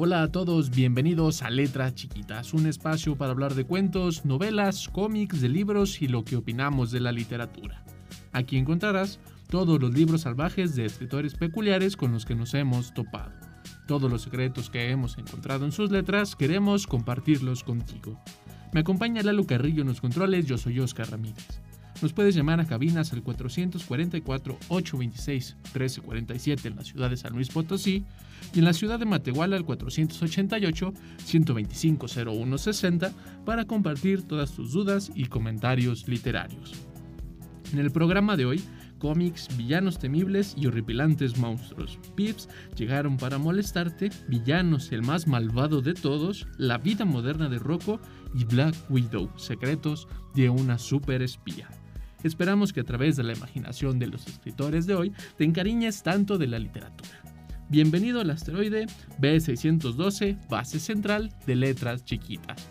Hola a todos, bienvenidos a Letras Chiquitas, un espacio para hablar de cuentos, novelas, cómics, de libros y lo que opinamos de la literatura. Aquí encontrarás todos los libros salvajes de escritores peculiares con los que nos hemos topado. Todos los secretos que hemos encontrado en sus letras queremos compartirlos contigo. Me acompaña Lalo Carrillo en los controles, yo soy Oscar Ramírez. Nos puedes llamar a cabinas al 444-826-1347 en la ciudad de San Luis Potosí y en la ciudad de Matehuala al 488-125-0160 para compartir todas tus dudas y comentarios literarios. En el programa de hoy, cómics, villanos temibles y horripilantes monstruos. Pips llegaron para molestarte, villanos el más malvado de todos, la vida moderna de Rocco y Black Widow, secretos de una super espía. Esperamos que a través de la imaginación de los escritores de hoy te encariñes tanto de la literatura. Bienvenido al asteroide B612, base central de letras chiquitas.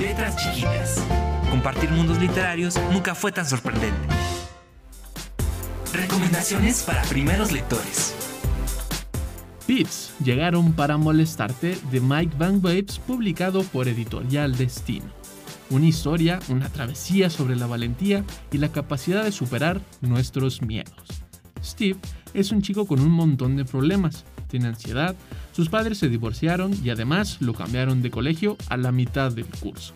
Letras chiquitas. Compartir mundos literarios nunca fue tan sorprendente. Recomendaciones para primeros lectores. Pips llegaron para molestarte de Mike Van Waves publicado por Editorial Destino. Una historia, una travesía sobre la valentía y la capacidad de superar nuestros miedos. Steve es un chico con un montón de problemas. Tiene ansiedad, sus padres se divorciaron y además lo cambiaron de colegio a la mitad del curso.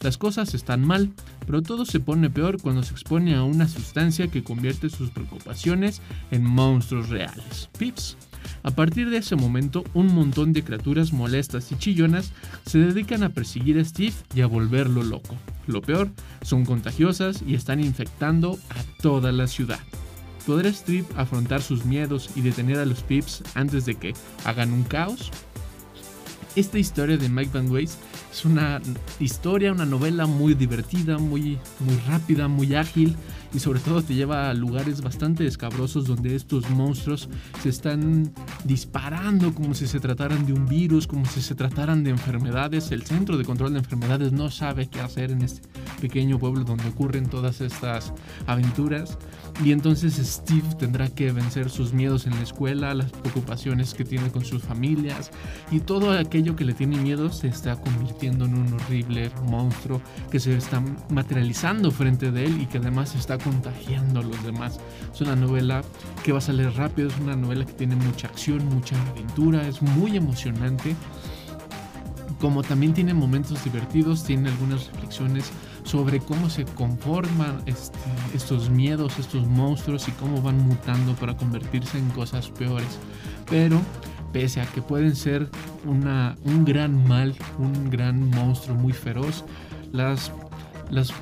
Las cosas están mal, pero todo se pone peor cuando se expone a una sustancia que convierte sus preocupaciones en monstruos reales. Pips. A partir de ese momento, un montón de criaturas molestas y chillonas se dedican a perseguir a Steve y a volverlo loco. Lo peor, son contagiosas y están infectando a toda la ciudad. ¿Podrá Steve afrontar sus miedos y detener a los Pips antes de que hagan un caos? Esta historia de Mike Van Ways es una historia, una novela muy divertida, muy, muy rápida, muy ágil y sobre todo te lleva a lugares bastante escabrosos donde estos monstruos se están disparando como si se trataran de un virus, como si se trataran de enfermedades. El Centro de Control de Enfermedades no sabe qué hacer en este pequeño pueblo donde ocurren todas estas aventuras. Y entonces Steve tendrá que vencer sus miedos en la escuela, las preocupaciones que tiene con sus familias y todo aquello que le tiene miedo se está convirtiendo en un horrible monstruo que se está materializando frente de él y que además está contagiando a los demás. Es una novela que va a salir rápido, es una novela que tiene mucha acción, mucha aventura, es muy emocionante. Como también tiene momentos divertidos, tiene algunas reflexiones sobre cómo se conforman este, estos miedos, estos monstruos y cómo van mutando para convertirse en cosas peores. Pero pese a que pueden ser un gran mal, un gran monstruo muy feroz, las, las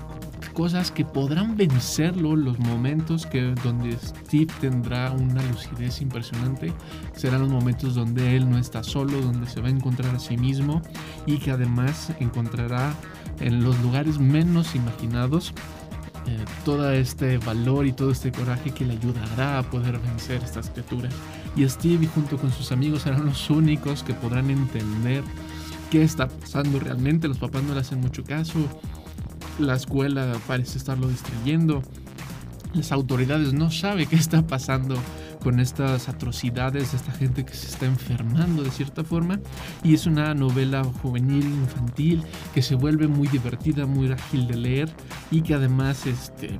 cosas que podrán vencerlo, los momentos que donde Steve tendrá una lucidez impresionante, serán los momentos donde él no está solo, donde se va a encontrar a sí mismo y que además encontrará en los lugares menos imaginados eh, todo este valor y todo este coraje que le ayudará a poder vencer estas criaturas. Y Steve junto con sus amigos serán los únicos que podrán entender qué está pasando realmente. Los papás no le hacen mucho caso. La escuela parece estarlo distrayendo. Las autoridades no saben qué está pasando con estas atrocidades, esta gente que se está enfermando de cierta forma. Y es una novela juvenil, infantil, que se vuelve muy divertida, muy ágil de leer y que además este,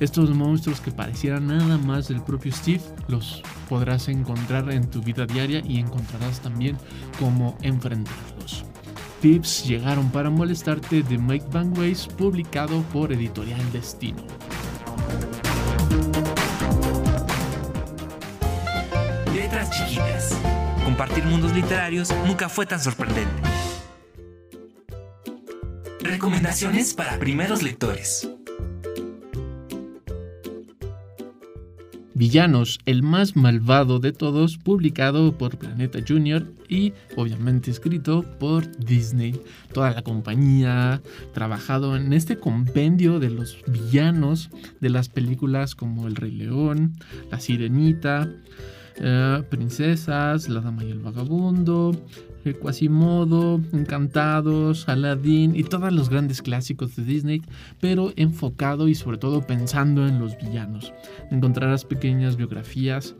estos monstruos que parecieran nada más del propio Steve los podrás encontrar en tu vida diaria y encontrarás también cómo enfrentarlos. Pips llegaron para molestarte de Mike Van Ways, publicado por Editorial Destino. Letras chiquitas. Compartir mundos literarios nunca fue tan sorprendente. Recomendaciones para primeros lectores. Villanos, el más malvado de todos, publicado por Planeta Junior y obviamente escrito por Disney. Toda la compañía trabajado en este compendio de los villanos de las películas como El Rey León, La Sirenita, eh, Princesas, La Dama y el Vagabundo, Quasimodo, Encantados, Aladdin y todos los grandes clásicos de Disney, pero enfocado y sobre todo pensando en los villanos. Encontrarás pequeñas biografías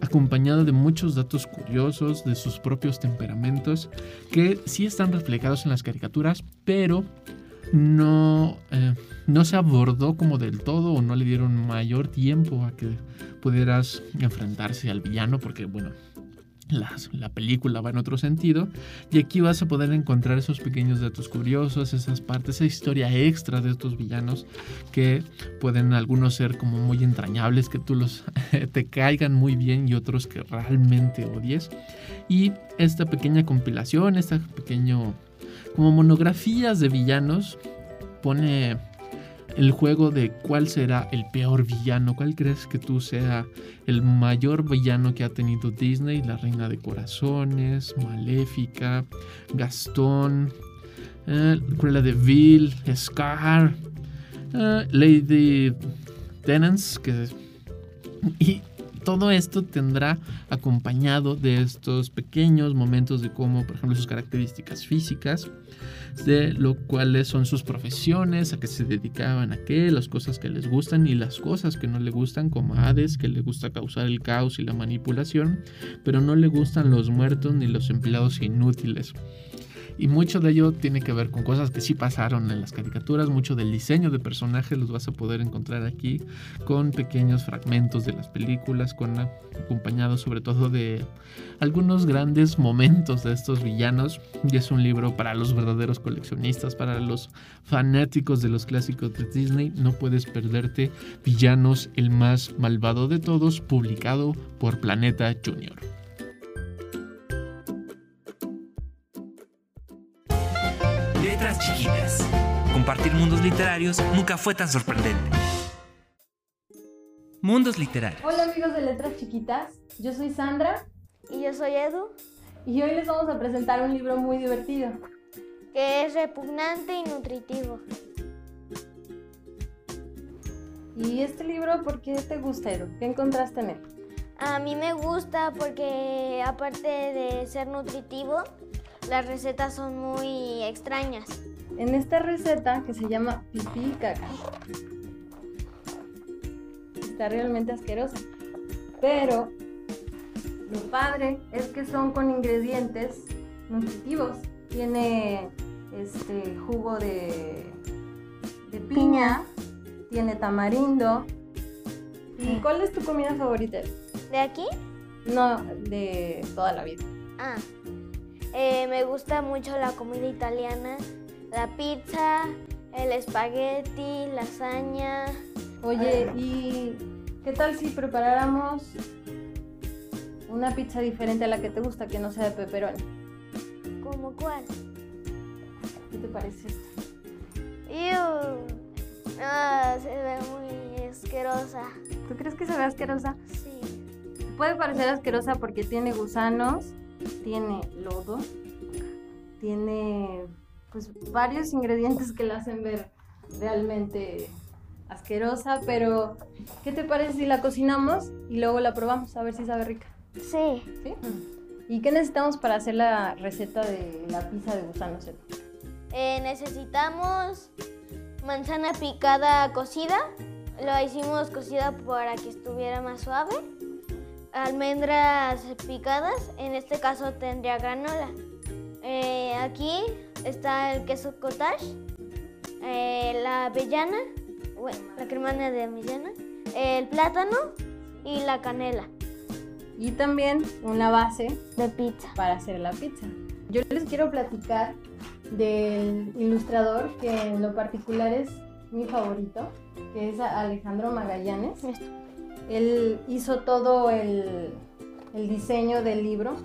acompañado de muchos datos curiosos de sus propios temperamentos que sí están reflejados en las caricaturas, pero no, eh, no se abordó como del todo o no le dieron mayor tiempo a que pudieras enfrentarse al villano porque bueno, la, película va en otro sentido y aquí vas a poder encontrar esos pequeños datos curiosos, esas partes, esa historia extra de estos villanos que pueden algunos ser como muy entrañables, que tú los te caigan muy bien y otros que realmente odies. Y esta pequeña compilación, esta pequeño como monografías de villanos pone el juego de cuál será el peor villano, cuál crees que tú sea el mayor villano que ha tenido Disney, la Reina de Corazones, Maléfica, Gastón, eh, Cruella de Vil, Scar, eh, Lady Tenance, que y todo esto tendrá acompañado de estos pequeños momentos de cómo, por ejemplo, sus características físicas, de lo cuales son sus profesiones, a qué se dedicaban, a qué, las cosas que les gustan y las cosas que no le gustan, como Hades, que le gusta causar el caos y la manipulación, pero no le gustan los muertos ni los empleados inútiles. Y mucho de ello tiene que ver con cosas que sí pasaron en las caricaturas. Mucho del diseño de personajes los vas a poder encontrar aquí con pequeños fragmentos de las películas, con acompañados sobre todo de algunos grandes momentos de estos villanos. Y es un libro para los verdaderos coleccionistas, para los fanáticos de los clásicos de Disney. No puedes perderte Villanos, el más malvado de todos, publicado por Planeta Junior. Compartir mundos literarios nunca fue tan sorprendente. Mundos literarios. Hola amigos de Letras Chiquitas, yo soy Sandra. Y yo soy Edu. Y hoy les vamos a presentar un libro muy divertido. Que es repugnante y nutritivo. ¿Y este libro por qué te gusta, Edu? ¿Qué encontraste en él? A mí me gusta porque aparte de ser nutritivo, las recetas son muy extrañas. En esta receta que se llama pipí y caca, está realmente asquerosa. Pero lo padre es que son con ingredientes nutritivos. Tiene este jugo de, de piña, tiene tamarindo. ¿Y cuál es tu comida favorita? ¿De aquí? No, de toda la vida. Ah, eh, me gusta mucho la comida italiana, la pizza, el espagueti, lasaña. Oye, ¿y qué tal si preparáramos una pizza diferente a la que te gusta, que no sea de pepperoni? ¿Cómo cuál? ¿Qué te parece esto? Ah, se ve muy asquerosa. ¿Tú crees que se ve asquerosa? Sí. Puede parecer asquerosa porque tiene gusanos tiene lodo, tiene pues varios ingredientes que la hacen ver realmente asquerosa, pero ¿qué te parece si la cocinamos y luego la probamos a ver si sabe rica? Sí. ¿Sí? ¿Y qué necesitamos para hacer la receta de la pizza de gusanos? Eh, necesitamos manzana picada cocida. Lo hicimos cocida para que estuviera más suave almendras picadas, en este caso tendría granola. Eh, aquí está el queso cottage, eh, la avellana, la cremana de avellana, el plátano y la canela. Y también una base de pizza para hacer la pizza. Yo les quiero platicar del ilustrador que en lo particular es mi favorito, que es Alejandro Magallanes. Él hizo todo el, diseño del libro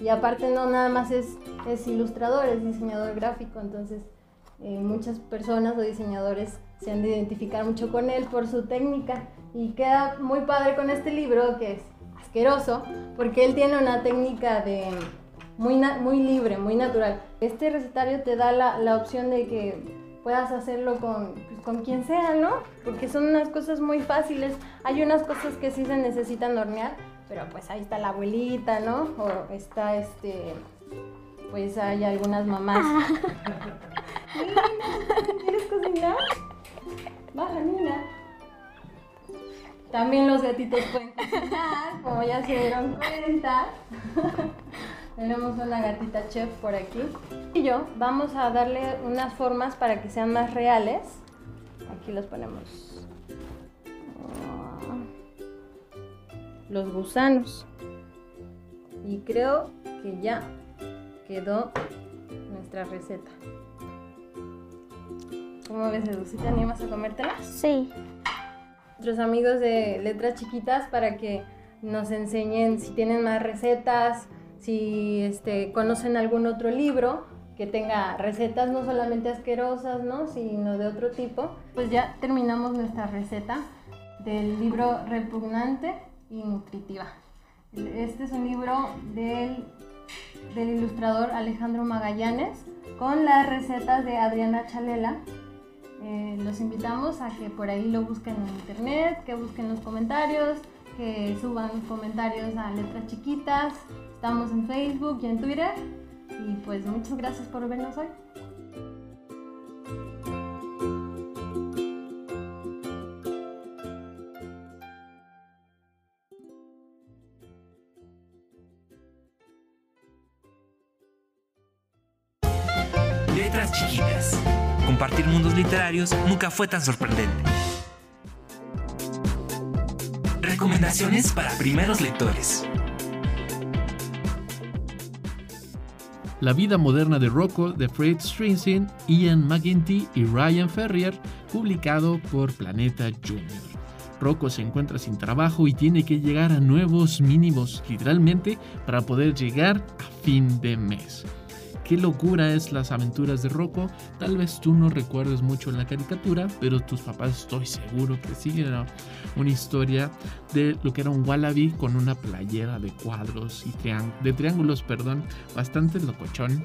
y aparte no nada más es, es ilustrador, es diseñador gráfico, entonces eh, muchas personas o diseñadores se han de identificar mucho con él por su técnica y queda muy padre con este libro que es asqueroso porque él tiene una técnica de muy, muy libre, muy natural. Este recetario te da la, la opción de que puedas hacerlo con, pues, con quien sea, ¿no? Porque son unas cosas muy fáciles. Hay unas cosas que sí se necesitan hornear, pero pues ahí está la abuelita, ¿no? O está este, pues hay algunas mamás. ¿Quieres cocinar? Baja, Nina. También los gatitos pueden cocinar, como ya se dieron cuenta. Tenemos una gatita chef por aquí. Y yo vamos a darle unas formas para que sean más reales. Aquí los ponemos. Los gusanos. Y creo que ya quedó nuestra receta. ¿Cómo ves, Edu? ¿Sí te animas a comértela? Sí. Nuestros amigos de Letras Chiquitas para que nos enseñen si tienen más recetas, si este, conocen algún otro libro que tenga recetas no solamente asquerosas, ¿no? sino de otro tipo. Pues ya terminamos nuestra receta del libro Repugnante y Nutritiva. Este es un libro del, del ilustrador Alejandro Magallanes con las recetas de Adriana Chalela eh, los invitamos a que por ahí lo busquen en internet, que busquen los comentarios, que suban comentarios a letras chiquitas. Estamos en Facebook y en Twitter. Y pues muchas gracias por vernos hoy. Letras chiquitas compartir mundos literarios nunca fue tan sorprendente. Recomendaciones para primeros lectores. La vida moderna de Rocco de Fred Strinsin, Ian McGinty y Ryan Ferrier, publicado por Planeta Junior. Rocco se encuentra sin trabajo y tiene que llegar a nuevos mínimos, literalmente, para poder llegar a fin de mes qué locura es las aventuras de Rocco. Tal vez tú no recuerdes mucho la caricatura, pero tus papás estoy seguro que sí era una historia de lo que era un wallaby con una playera de cuadros y de triángulos, perdón, bastante locochón,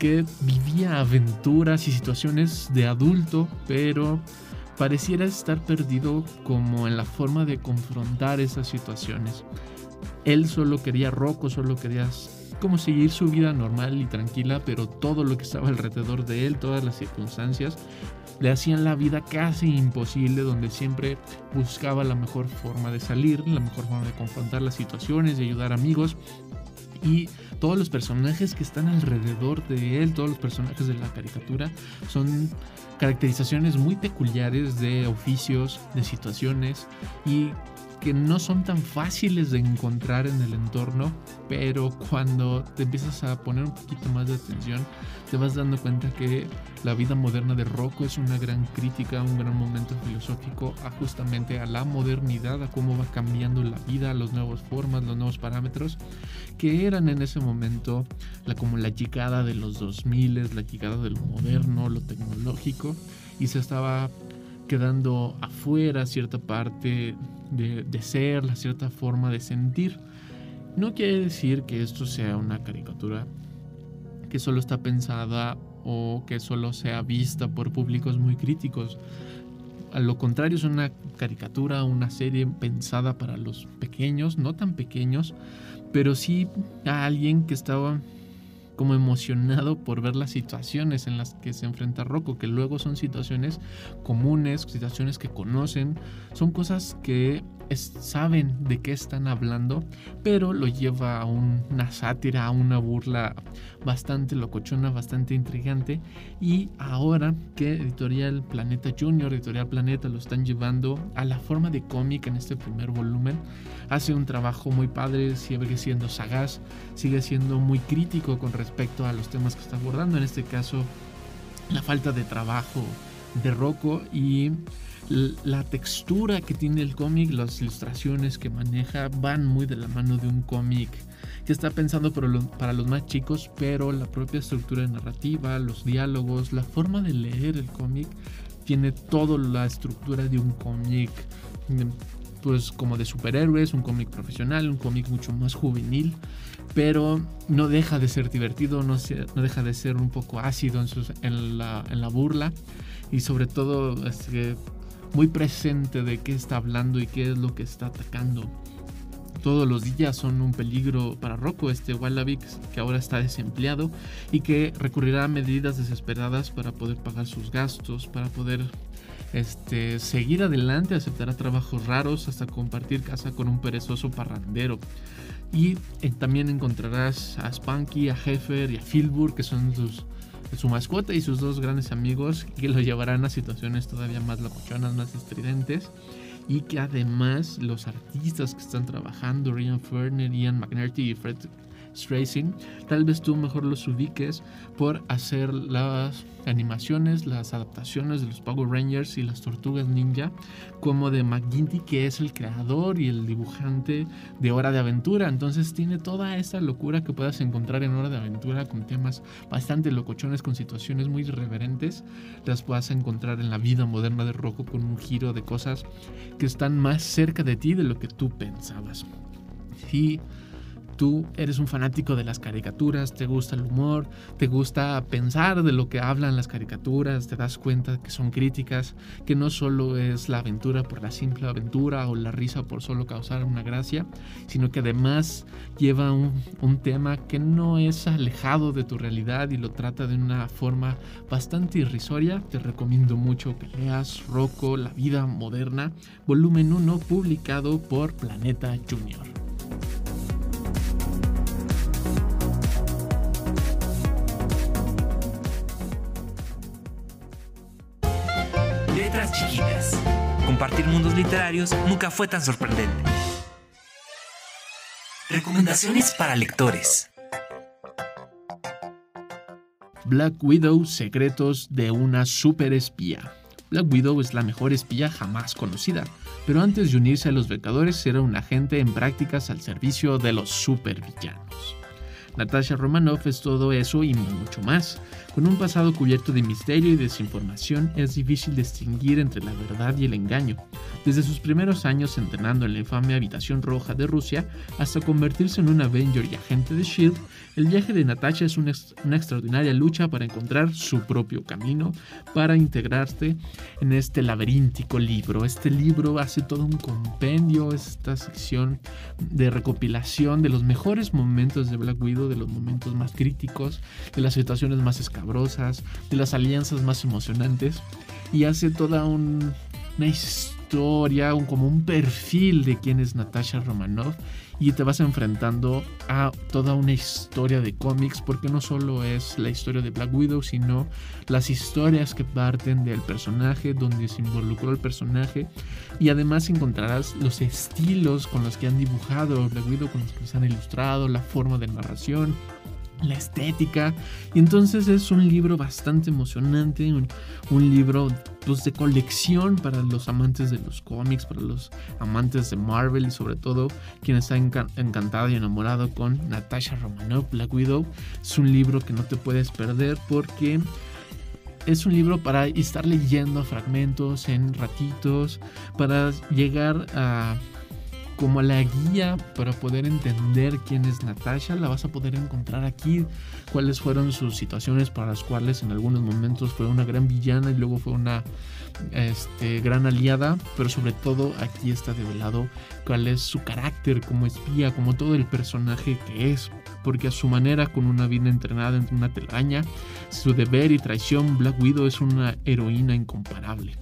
que vivía aventuras y situaciones de adulto, pero pareciera estar perdido como en la forma de confrontar esas situaciones. Él solo quería Rocco, solo quería como seguir su vida normal y tranquila, pero todo lo que estaba alrededor de él, todas las circunstancias, le hacían la vida casi imposible, donde siempre buscaba la mejor forma de salir, la mejor forma de confrontar las situaciones, de ayudar amigos. Y todos los personajes que están alrededor de él, todos los personajes de la caricatura, son caracterizaciones muy peculiares de oficios, de situaciones y que no son tan fáciles de encontrar en el entorno, pero cuando te empiezas a poner un poquito más de atención, te vas dando cuenta que la vida moderna de Rocco es una gran crítica, un gran momento filosófico a justamente a la modernidad, a cómo va cambiando la vida, las nuevas formas, los nuevos parámetros, que eran en ese momento la, como la llegada de los 2000, la llegada de lo moderno, lo tecnológico, y se estaba quedando afuera cierta parte de, ser, la cierta forma de sentir. No quiere decir que esto sea una caricatura que solo está pensada o que solo sea vista por públicos muy críticos. A lo contrario, es una caricatura, una serie pensada para los pequeños, no tan pequeños, pero sí a alguien que estaba como emocionado por ver las situaciones en las que se enfrenta Rocco, que luego son situaciones comunes, situaciones que conocen, son cosas que saben de qué están hablando, pero lo lleva a una sátira, a una burla bastante locochona, bastante intrigante. Y ahora que Editorial Planeta Junior, Editorial Planeta lo están llevando a la forma de cómic en este primer volumen, hace un trabajo muy padre, sigue siendo sagaz, sigue siendo muy crítico con respecto a los temas que está abordando, en este caso la falta de trabajo de Rocco y la textura que tiene el cómic, las ilustraciones que maneja van muy de la mano de un cómic que está pensando para los, para los más chicos, pero la propia estructura narrativa, los diálogos, la forma de leer el cómic tiene toda la estructura de un cómic pues como de superhéroes, un cómic profesional, un cómic mucho más juvenil, pero no deja de ser divertido, no, no deja de ser un poco ácido en, en, la, en la, burla y sobre todo este, muy presente de qué está hablando y qué es lo que está atacando. Todos los días son un peligro para Rocco, este Wallabic que ahora está desempleado y que recurrirá a medidas desesperadas para poder pagar sus gastos, para poder este, seguir adelante, aceptará trabajos raros hasta compartir casa con un perezoso parrandero. Y eh, también encontrarás a Spunky, a Heffer y a Filbur, que son su mascota y sus dos grandes amigos, que lo llevarán a situaciones todavía más locochonas, más estridentes. Y que además los artistas que están trabajando, Ryan Ferner, Ian McNerty y Fred Stracing, tal vez tú mejor los ubiques por hacer las animaciones, las adaptaciones de los Power Rangers y las Tortugas Ninja, como de McGinty, que es el creador y el dibujante de Hora de Aventura. Entonces tiene toda esa locura que puedas encontrar en Hora de Aventura con temas bastante locochones, con situaciones muy irreverentes. Las puedas encontrar en la vida moderna de Rocco con un giro de cosas que están más cerca de ti de lo que tú pensabas. Y tú eres un fanático de las caricaturas, te gusta el humor, te gusta pensar de lo que hablan las caricaturas, te das cuenta que son críticas, que no solo es la aventura por la simple aventura o la risa por solo causar una gracia, sino que además lleva un, tema que no es alejado de tu realidad y lo trata de una forma bastante irrisoria. Te recomiendo mucho que leas Rocco, La vida moderna, volumen 1, publicado por Planeta Junior. Compartir mundos literarios nunca fue tan sorprendente. Recomendaciones para lectores. Black Widow, secretos de una super espía. Black Widow es la mejor espía jamás conocida, pero antes de unirse a los Vengadores era un agente en prácticas al servicio de los supervillanos. Natasha Romanoff es todo eso y mucho más. Con un pasado cubierto de misterio y desinformación, es difícil distinguir entre la verdad y el engaño. Desde sus primeros años entrenando en la infame Habitación Roja de Rusia hasta convertirse en un Avenger y agente de Shield, el viaje de Natasha es una, extraordinaria lucha para encontrar su propio camino, para integrarse en este laberíntico libro. Este libro hace todo un compendio, esta sección de recopilación de los mejores momentos de Black Widow, de los momentos más críticos, de las situaciones más escabrosas, de las alianzas más emocionantes, y hace toda una historia, un, como un perfil de quién es Natasha Romanoff y te vas enfrentando a toda una historia de cómics porque no solo es la historia de Black Widow sino las historias que parten del personaje donde se involucró el personaje y además encontrarás los estilos con los que han dibujado Black Widow con los que se han ilustrado la forma de narración la estética. Y entonces es un libro bastante emocionante, un, libro pues, de colección para los amantes de los cómics, para los amantes de Marvel y sobre todo quien está encantado y enamorado con Natasha Romanoff, Black Widow. Es un libro que no te puedes perder porque es un libro para estar leyendo fragmentos en ratitos, para llegar a como la guía para poder entender quién es Natasha, la vas a poder encontrar aquí, cuáles fueron sus situaciones para las cuales en algunos momentos fue una gran villana y luego fue una este, gran aliada, pero sobre todo aquí está develado cuál es su carácter como espía, como todo el personaje que es, porque a su manera, con una vida entrenada entre una telaraña, su deber y traición, Black Widow es una heroína incomparable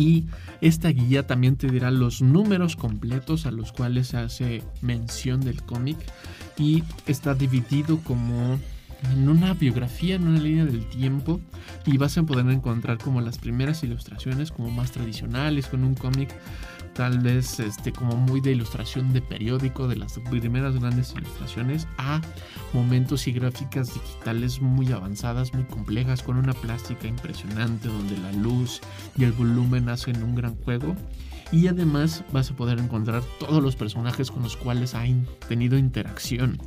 y esta guía también te dirá los números completos a los cuales se hace mención del cómic y está dividido como en una biografía, en una línea del tiempo y vas a poder encontrar como las primeras ilustraciones como más tradicionales con un cómic tal vez este, como muy de ilustración de periódico, de las primeras grandes ilustraciones, a momentos y gráficas digitales muy avanzadas, muy complejas, con una plástica impresionante, donde la luz y el volumen hacen un gran juego. Y además vas a poder encontrar todos los personajes con los cuales ha tenido interacción.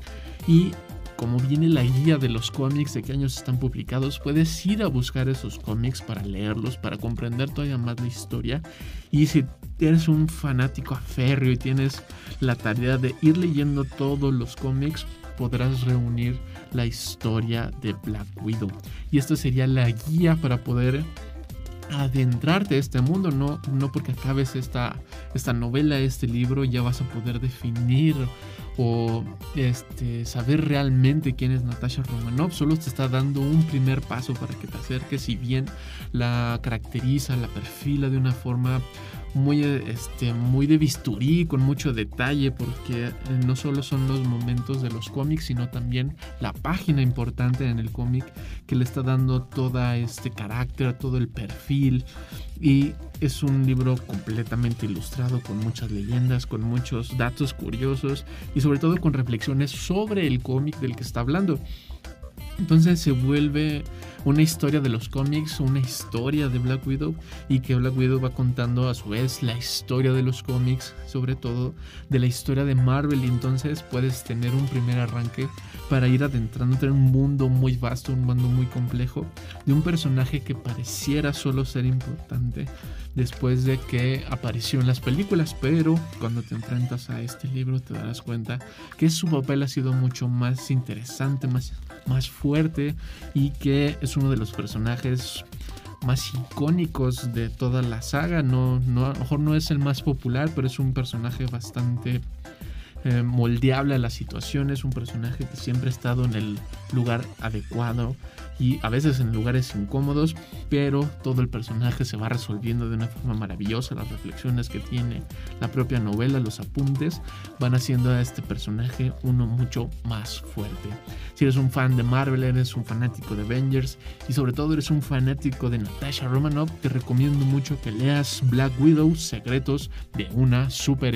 Y como viene la guía de los cómics, de qué años están publicados, puedes ir a buscar esos cómics para leerlos, para comprender todavía más la historia. Y si eres un fanático aférreo y tienes la tarea de ir leyendo todos los cómics, podrás reunir la historia de Black Widow. Y esta sería la guía para poder adentrarte a este mundo, no, no porque acabes esta, esta novela, este libro, ya vas a poder definir o este, saber realmente quién es Natasha Romanoff. Solo te está dando un primer paso para que te acerques, si bien la caracteriza, la perfila de una forma muy, este, muy de bisturí, con mucho detalle, porque eh, no solo son los momentos de los cómics, sino también la página importante en el cómic que le está dando todo este carácter, todo el perfil. Y es un libro completamente ilustrado, con muchas leyendas, con muchos datos curiosos y sobre todo con reflexiones sobre el cómic del que está hablando. Entonces se vuelve una historia de los cómics, una historia de Black Widow y que Black Widow va contando a su vez la historia de los cómics, sobre todo de la historia de Marvel. Y entonces puedes tener un primer arranque para ir adentrándote en un mundo muy vasto, un mundo muy complejo de un personaje que pareciera solo ser importante después de que apareció en las películas, pero cuando te enfrentas a este libro te darás cuenta que su papel ha sido mucho más interesante, más, más fuerte y que es uno de los personajes más icónicos de toda la saga. No, no, a lo mejor no es el más popular, pero es un personaje bastante eh, moldeable a las situaciones, un personaje que siempre ha estado en el lugar adecuado y a veces en lugares incómodos, pero todo el personaje se va resolviendo de una forma maravillosa. Las reflexiones que tiene la propia novela, los apuntes, van haciendo a este personaje uno mucho más fuerte. Si eres un fan de Marvel, eres un fanático de Avengers y sobre todo eres un fanático de Natasha Romanoff, te recomiendo mucho que leas Black Widow, Secretos de una super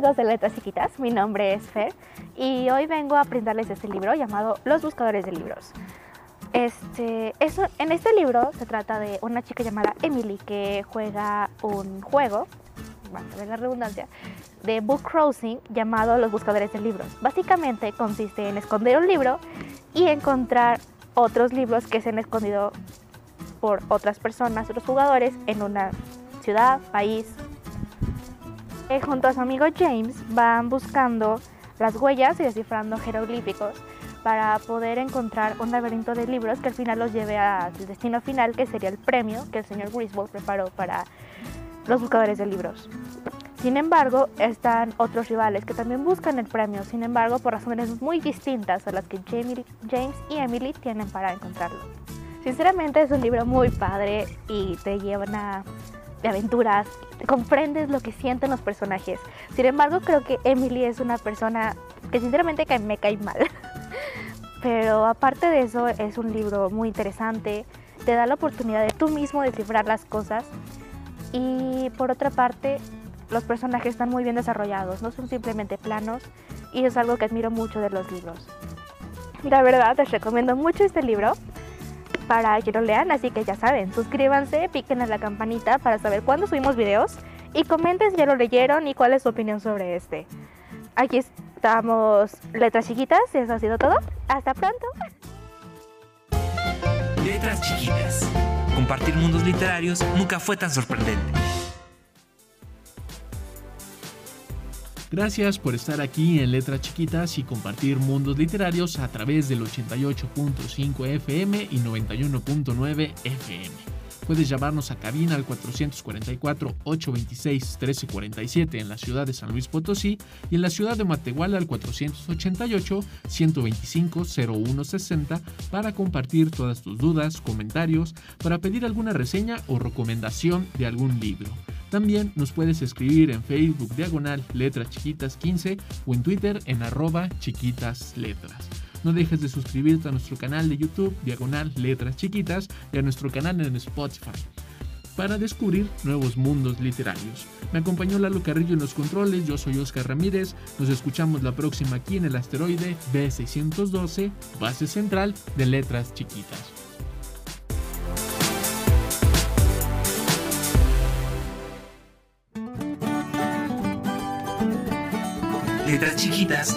Amigos de Letras Chiquitas, mi nombre es Fer y hoy vengo a brindarles este libro llamado Los Buscadores de Libros. Este, eso, en este libro se trata de una chica llamada Emily que juega un juego, bueno, de la redundancia, de book crossing llamado Los Buscadores de Libros. Básicamente consiste en esconder un libro y encontrar otros libros que se han escondido por otras personas, otros jugadores en una ciudad, país, eh, junto a su amigo James van buscando las huellas y descifrando jeroglíficos para poder encontrar un laberinto de libros que al final los lleve al destino final, que sería el premio que el señor Griswold preparó para los buscadores de libros. Sin embargo, están otros rivales que también buscan el premio, sin embargo, por razones muy distintas a las que James y Emily tienen para encontrarlo. Sinceramente es un libro muy padre y te lleva de aventuras, comprendes lo que sienten los personajes. Sin embargo, creo que Emily es una persona que sinceramente me cae mal. Pero aparte de eso, es un libro muy interesante, te da la oportunidad de tú mismo descifrar las cosas. Y por otra parte, los personajes están muy bien desarrollados, no son simplemente planos, y es algo que admiro mucho de los libros. La verdad, les recomiendo mucho este libro para que lo lean, así que ya saben, suscríbanse, piquen a la campanita para saber cuándo subimos videos y comenten si ya lo leyeron y cuál es su opinión sobre este. Aquí estamos, letras chiquitas, y eso ha sido todo. Hasta pronto. Letras chiquitas. Compartir mundos literarios nunca fue tan sorprendente. Gracias por estar aquí en Letras Chiquitas y compartir mundos literarios a través del 88.5 FM y 91.9 FM. Puedes llamarnos a cabina al 444-826-1347 en la ciudad de San Luis Potosí y en la ciudad de Matehuala al 488-125-0160 para compartir todas tus dudas, comentarios, para pedir alguna reseña o recomendación de algún libro. También nos puedes escribir en Facebook diagonal letras chiquitas 15 o en Twitter en arroba chiquitas letras. No dejes de suscribirte a nuestro canal de YouTube diagonal letras chiquitas y a nuestro canal en Spotify para descubrir nuevos mundos literarios. Me acompañó Lalo Carrillo en los controles, yo soy Oscar Ramírez, nos escuchamos la próxima aquí en el asteroide B612, base central de letras chiquitas. Letras Chiquitas